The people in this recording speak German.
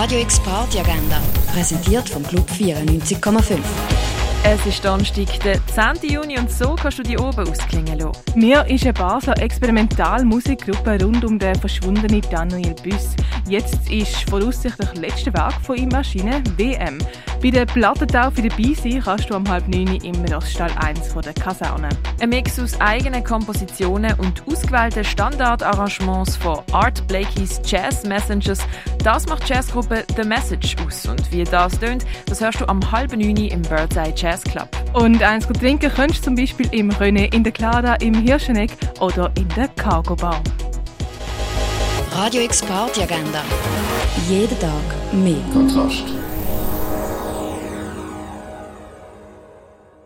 Radio X Party Agenda, präsentiert vom Club 94,5. Es ist Donnerstag, der 10. Juni und so kannst du die oben ausklingen lassen. Mir ist eine Basler Experimentalmusikgruppe rund um den verschwundenen Daniel Büss. Jetzt ist voraussichtlich das letzte Werk von ihm erschienen, WM. Bei der Plattentaufe dabei sein kannst du am halb neun im Roststall 1 von der Kaserne. Ein Mix aus eigenen Kompositionen und ausgewählten Standardarrangements von Art Blakey's Jazz Messengers, das macht die Jazzgruppe The Message aus. Und wie das tönt, das hörst du am halb neun im Birdseye Jazz Club. Und eins gut trinken kannst du zum Beispiel im René, in der Clara, im Hirscheneck oder in der Cargo Bar. Radio X Party Agenda. Jeden Tag mehr. Kontrast.